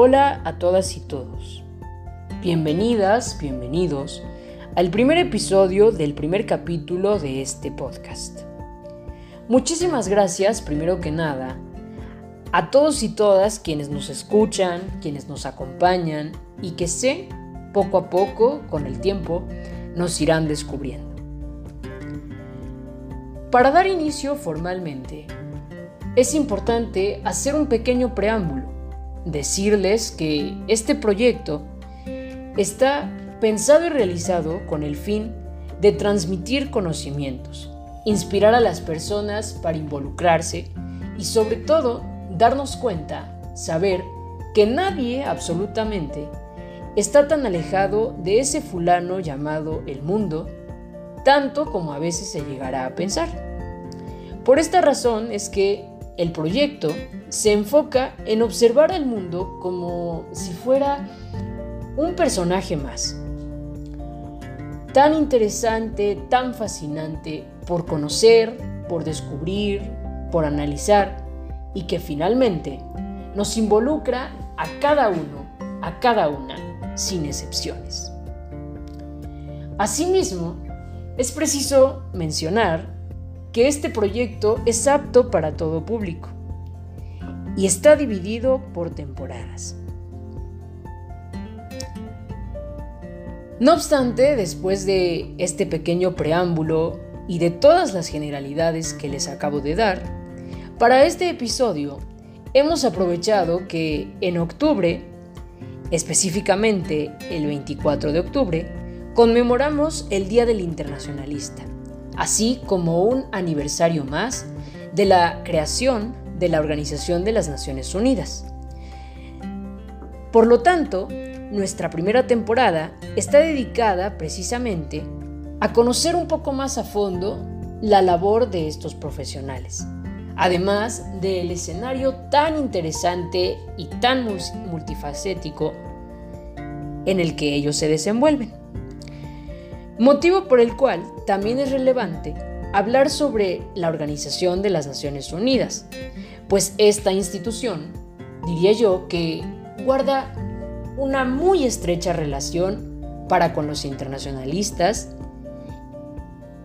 Hola a todas y todos. Bienvenidas, bienvenidos al primer episodio del primer capítulo de este podcast. Muchísimas gracias, primero que nada, a todos y todas quienes nos escuchan, quienes nos acompañan y que sé, poco a poco, con el tiempo, nos irán descubriendo. Para dar inicio formalmente, es importante hacer un pequeño preámbulo, decirles que este proyecto está pensado y realizado con el fin de transmitir conocimientos, inspirar a las personas para involucrarse y sobre todo darnos cuenta, saber que nadie absolutamente está tan alejado de ese fulano llamado el mundo tanto como a veces se llegará a pensar. Por esta razón es que el proyecto se enfoca en observar al mundo como si fuera un personaje más. Tan interesante, tan fascinante por conocer, por descubrir, por analizar y que finalmente nos involucra a cada uno, a cada una, sin excepciones. Asimismo, es preciso mencionar que este proyecto es apto para todo público y está dividido por temporadas. No obstante, después de este pequeño preámbulo y de todas las generalidades que les acabo de dar, para este episodio hemos aprovechado que en octubre, específicamente el 24 de octubre, conmemoramos el Día del Internacionalista, así como un aniversario más de la creación de la Organización de las Naciones Unidas. Por lo tanto, nuestra primera temporada está dedicada precisamente a conocer un poco más a fondo la labor de estos profesionales, además del escenario tan interesante y tan multifacético en el que ellos se desenvuelven. Motivo por el cual también es relevante hablar sobre la Organización de las Naciones Unidas, pues esta institución, diría yo, que guarda una muy estrecha relación para con los internacionalistas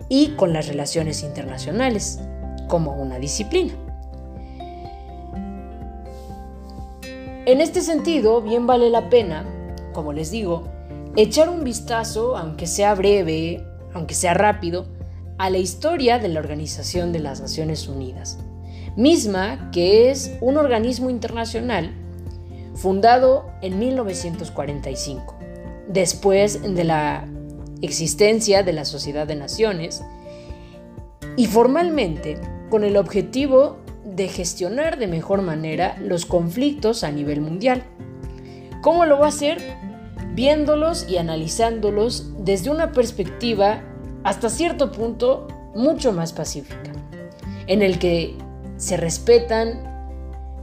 y con las relaciones internacionales como una disciplina. En este sentido, bien vale la pena, como les digo, echar un vistazo, aunque sea breve, aunque sea rápido, a la historia de la Organización de las Naciones Unidas, misma que es un organismo internacional fundado en 1945, después de la existencia de la Sociedad de Naciones, y formalmente con el objetivo de gestionar de mejor manera los conflictos a nivel mundial. ¿Cómo lo va a hacer? viéndolos y analizándolos desde una perspectiva hasta cierto punto mucho más pacífica, en el que se respetan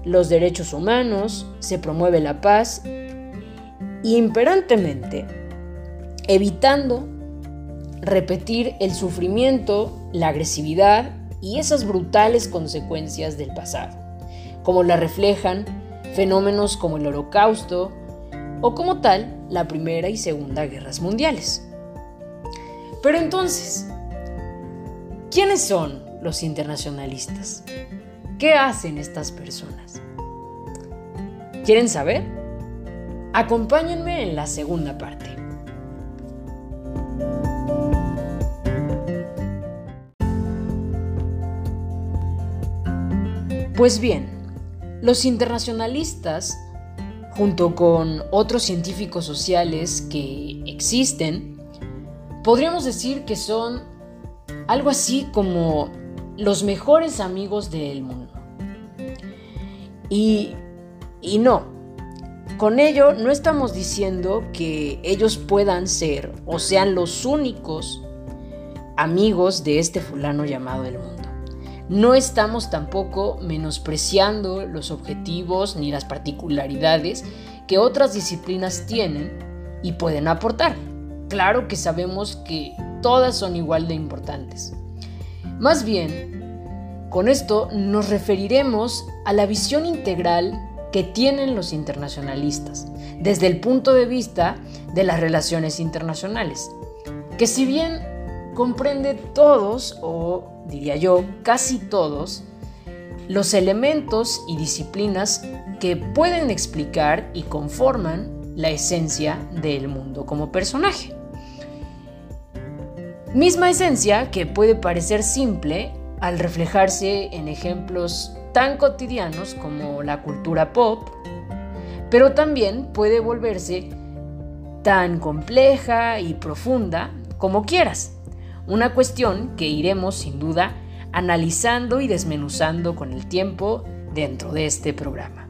los derechos humanos, se promueve la paz imperantemente evitando repetir el sufrimiento, la agresividad y esas brutales consecuencias del pasado, como la reflejan fenómenos como el holocausto, o como tal la Primera y Segunda Guerras Mundiales. Pero entonces, ¿quiénes son los internacionalistas? ¿Qué hacen estas personas? ¿Quieren saber? Acompáñenme en la segunda parte. Pues bien, los internacionalistas junto con otros científicos sociales que existen, podríamos decir que son algo así como los mejores amigos del mundo. Y, y no, con ello no estamos diciendo que ellos puedan ser o sean los únicos amigos de este fulano llamado el mundo. No estamos tampoco menospreciando los objetivos ni las particularidades que otras disciplinas tienen y pueden aportar. Claro que sabemos que todas son igual de importantes. Más bien, con esto nos referiremos a la visión integral que tienen los internacionalistas desde el punto de vista de las relaciones internacionales, que si bien comprende todos, o diría yo, casi todos, los elementos y disciplinas que pueden explicar y conforman la esencia del mundo como personaje. Misma esencia que puede parecer simple al reflejarse en ejemplos tan cotidianos como la cultura pop, pero también puede volverse tan compleja y profunda como quieras. Una cuestión que iremos sin duda analizando y desmenuzando con el tiempo dentro de este programa.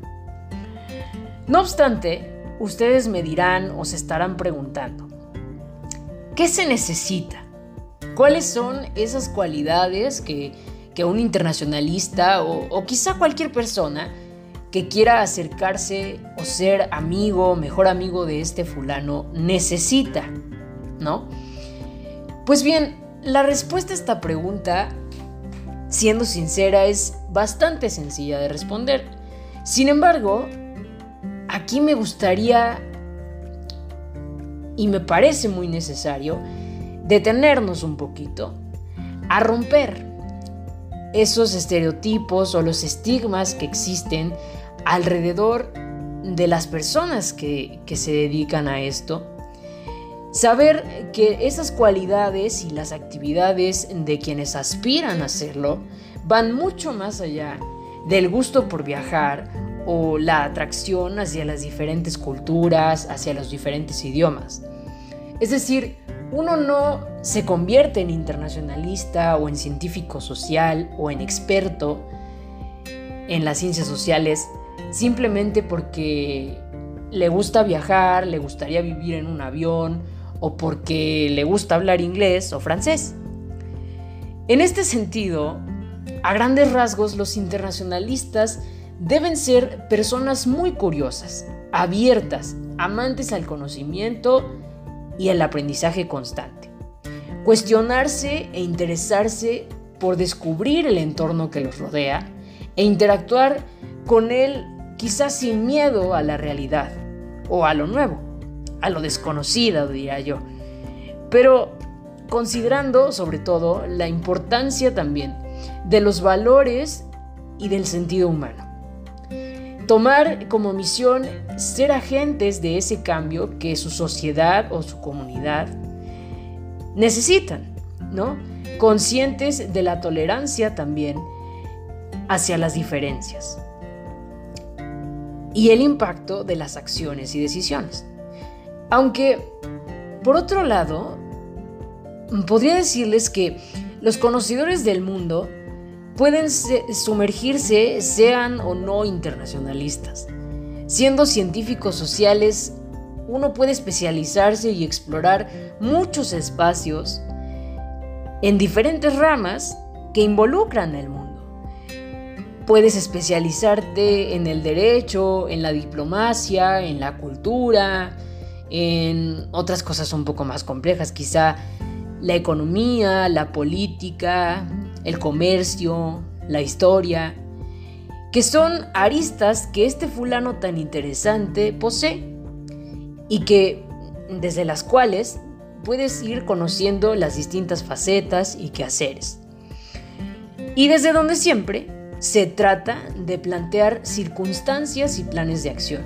No obstante, ustedes me dirán o se estarán preguntando, ¿qué se necesita? ¿Cuáles son esas cualidades que, un internacionalista o, o quizá cualquier persona que quiera acercarse o ser amigo, mejor amigo de este fulano, necesita? ¿No? Pues bien, la respuesta a esta pregunta, siendo sincera, es bastante sencilla de responder. Sin embargo, aquí me gustaría y me parece muy necesario detenernos un poquito a romper esos estereotipos o los estigmas que existen alrededor de las personas que, se dedican a esto. Saber que esas cualidades y las actividades de quienes aspiran a hacerlo van mucho más allá del gusto por viajar o la atracción hacia las diferentes culturas, hacia los diferentes idiomas. Es decir, uno no se convierte en internacionalista o en científico social o en experto en las ciencias sociales simplemente porque le gusta viajar, le gustaría vivir en un avión o porque le gusta hablar inglés o francés. En este sentido, a grandes rasgos los internacionalistas deben ser personas muy curiosas, abiertas, amantes al conocimiento y al aprendizaje constante. Cuestionarse e interesarse por descubrir el entorno que los rodea e interactuar con él quizás sin miedo a la realidad o a lo nuevo, a lo desconocido, diría yo. Pero considerando sobre todo la importancia también de los valores y del sentido humano tomar como misión ser agentes de ese cambio que su sociedad o su comunidad necesitan, ¿no? Conscientes de la tolerancia también hacia las diferencias y el impacto de las acciones y decisiones. Aunque, por otro lado, podría decirles que los conocedores del mundo pueden sumergirse sean o no internacionalistas. Siendo científicos sociales, uno puede especializarse y explorar muchos espacios en diferentes ramas que involucran el mundo. Puedes especializarte en el derecho, en la diplomacia, en la cultura, en otras cosas un poco más complejas, quizá la economía, la política, el comercio, la historia, que son aristas que este fulano tan interesante posee y que desde las cuales puedes ir conociendo las distintas facetas y quehaceres. Y desde donde siempre se trata de plantear circunstancias y planes de acción,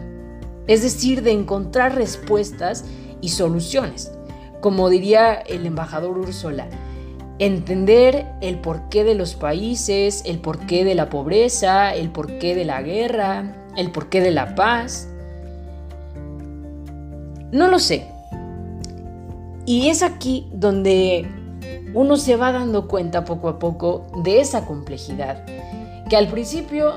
es decir, de encontrar respuestas y soluciones. Como diría el embajador Úrsula, entender el porqué de los países, el porqué de la pobreza, el porqué de la guerra, el porqué de la paz. No lo sé. Y es aquí donde uno se va dando cuenta poco a poco de esa complejidad, que al principio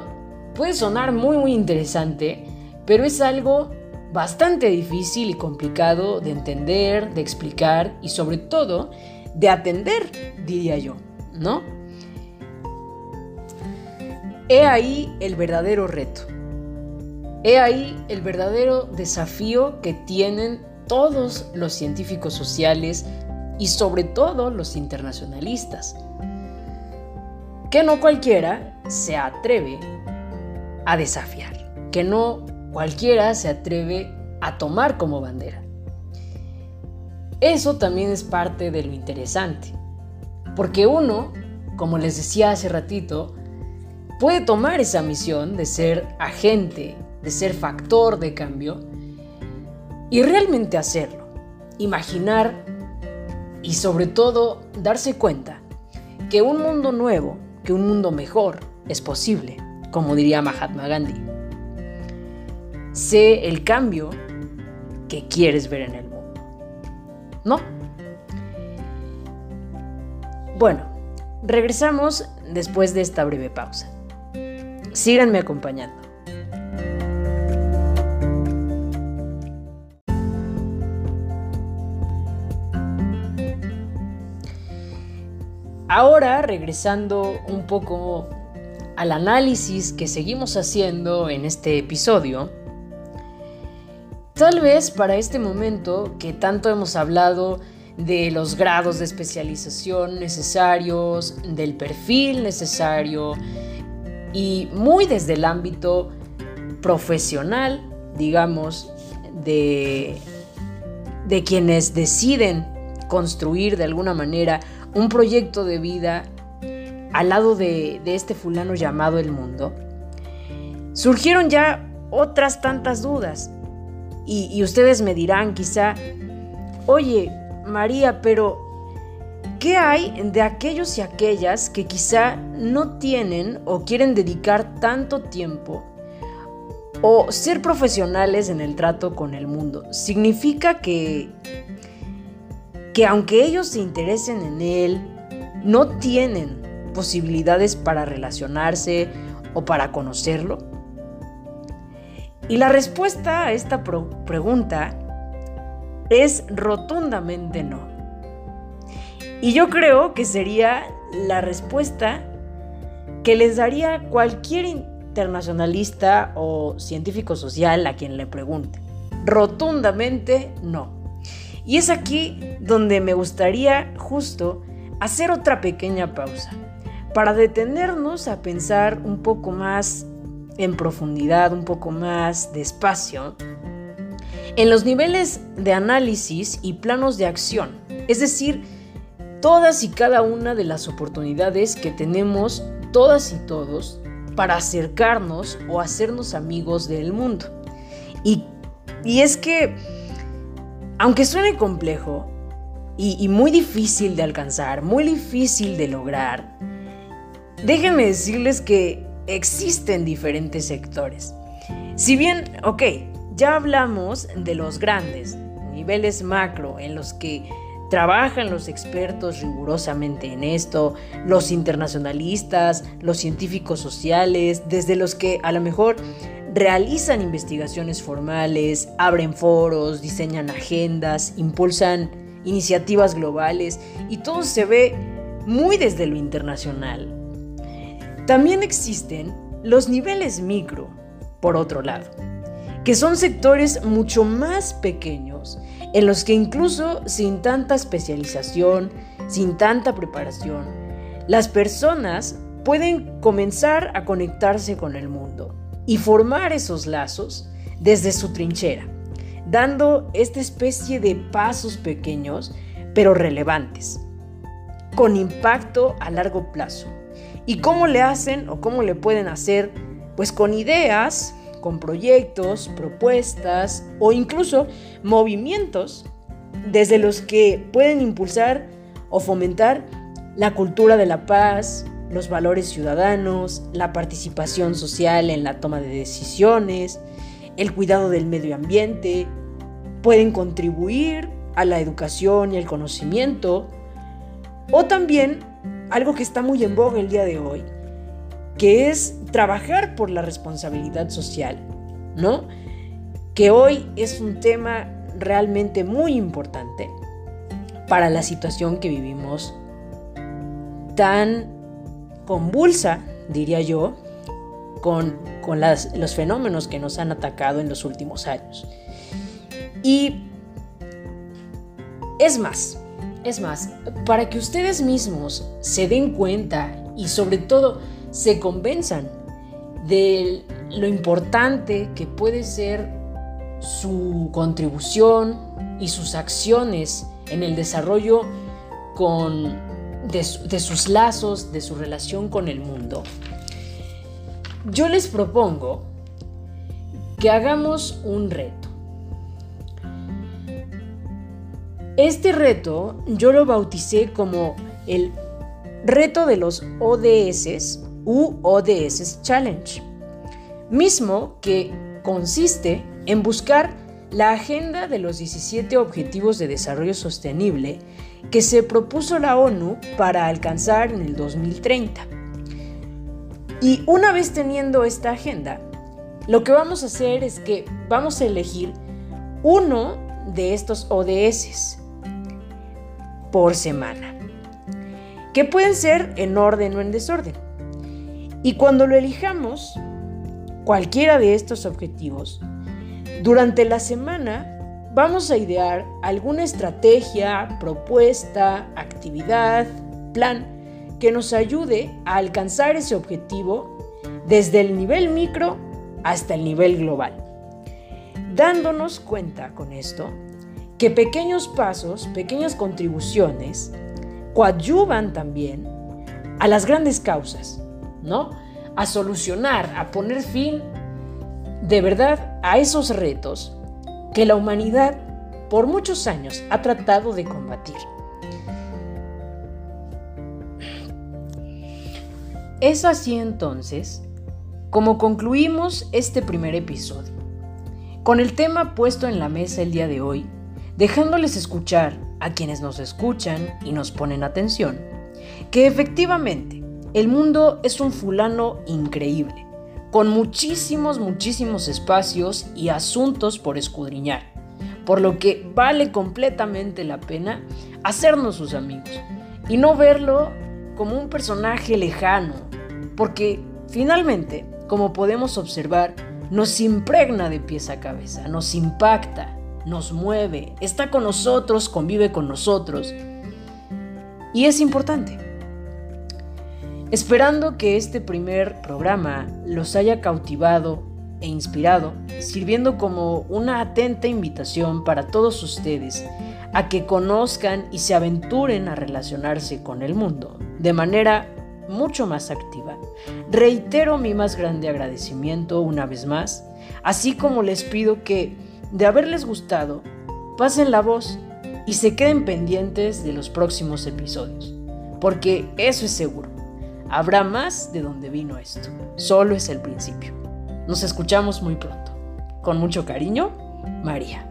puede sonar muy muy interesante, pero es algo bastante difícil y complicado de entender, de explicar y sobre todo de atender, diría yo, ¿no? He ahí el verdadero reto. He ahí el verdadero desafío que tienen todos los científicos sociales y sobre todo los internacionalistas. Que no cualquiera se atreve a desafiar. que no cualquiera se atreve a tomar como bandera. Eso también es parte de lo interesante, porque uno, como les decía hace ratito, puede tomar esa misión de ser agente, de ser factor de cambio y realmente hacerlo, imaginar y sobre todo darse cuenta que un mundo nuevo, que un mundo mejor es posible, como diría Mahatma Gandhi. Sé el cambio que quieres ver en el. ¿No? Bueno, regresamos después de esta breve pausa. Síganme acompañando. Ahora, regresando un poco al análisis que seguimos haciendo en este episodio, tal vez para este momento que tanto hemos hablado de los grados de especialización necesarios, del perfil necesario y muy desde el ámbito profesional, digamos, de, de quienes deciden construir de alguna manera un proyecto de vida al lado de, este fulano llamado el mundo, surgieron ya otras tantas dudas. Y, ustedes me dirán quizá, oye, María, pero ¿qué hay de aquellos y aquellas que quizá no tienen o quieren dedicar tanto tiempo o ser profesionales en el trato con el mundo? Significa que que aunque ellos se interesen en él, no tienen posibilidades para relacionarse o para conocerlo? Y la respuesta a esta pregunta es rotundamente no. Y yo creo que sería la respuesta que les daría cualquier internacionalista o científico social a quien le pregunte. Rotundamente no. Y es aquí donde me gustaría justo hacer otra pequeña pausa para detenernos a pensar un poco más en profundidad, un poco más despacio, en los niveles de análisis y planos de acción, es decir, todas y cada una de las oportunidades que tenemos todas y todos para acercarnos o hacernos amigos del mundo. Y, y es que aunque suene complejo y, muy difícil de alcanzar, muy difícil de lograr, déjenme decirles que existen diferentes sectores. Si bien, ok, ya hablamos de los grandes, niveles macro en los que trabajan los expertos rigurosamente en esto, los internacionalistas, los científicos sociales, desde los que a lo mejor realizan investigaciones formales, abren foros, diseñan agendas, impulsan iniciativas globales y todo se ve muy desde lo internacional. También existen los niveles micro, por otro lado, que son sectores mucho más pequeños en los que incluso sin tanta especialización, sin tanta preparación, las personas pueden comenzar a conectarse con el mundo y formar esos lazos desde su trinchera, dando esta especie de pasos pequeños pero relevantes, con impacto a largo plazo. ¿Y cómo le hacen o cómo le pueden hacer? Pues con ideas, con proyectos, propuestas o incluso movimientos desde los que pueden impulsar o fomentar la cultura de la paz, los valores ciudadanos, la participación social en la toma de decisiones, el cuidado del medio ambiente, pueden contribuir a la educación y el conocimiento, o también algo que está muy en boga el día de hoy, que es trabajar por la responsabilidad social, ¿no? Que hoy es un tema realmente muy importante para la situación que vivimos tan convulsa, diría yo, con, los fenómenos que nos han atacado en los últimos años. Y es más, es más, para que ustedes mismos se den cuenta y sobre todo se convenzan de lo importante que puede ser su contribución y sus acciones en el desarrollo con, de, sus lazos, de su relación con el mundo, yo les propongo que hagamos un reto. Este reto yo lo bauticé como el reto de los ODS u ODS Challenge, mismo que consiste en buscar la agenda de los 17 Objetivos de Desarrollo Sostenible que se propuso la ONU para alcanzar en el 2030. Y una vez teniendo esta agenda, lo que vamos a hacer es que vamos a elegir uno de estos ODS por semana, que pueden ser en orden o en desorden. Y cuando lo elijamos, cualquiera de estos objetivos, durante la semana vamos a idear alguna estrategia, propuesta, actividad, plan que nos ayude a alcanzar ese objetivo desde el nivel micro hasta el nivel global. Dándonos cuenta con esto que pequeños pasos, pequeñas contribuciones, coadyuvan también a las grandes causas, ¿no? A solucionar, a poner fin de verdad a esos retos que la humanidad por muchos años ha tratado de combatir. Es así entonces como concluimos este primer episodio, con el tema puesto en la mesa el día de hoy, dejándoles escuchar a quienes nos escuchan y nos ponen atención, que efectivamente el mundo es un fulano increíble, con muchísimos, muchísimos espacios y asuntos por escudriñar, por lo que vale completamente la pena hacernos sus amigos y no verlo como un personaje lejano, porque finalmente, como podemos observar, nos impregna de pies a cabeza, nos impacta, nos mueve, está con nosotros, convive con nosotros. Y es importante. Esperando que este primer programa los haya cautivado e inspirado, sirviendo como una atenta invitación para todos ustedes a que conozcan y se aventuren a relacionarse con el mundo de manera mucho más activa. Reitero mi más grande agradecimiento una vez más, así como les pido que de haberles gustado, pasen la voz y se queden pendientes de los próximos episodios, porque eso es seguro. Habrá más de donde vino esto. Solo es el principio. Nos escuchamos muy pronto. Con mucho cariño, María.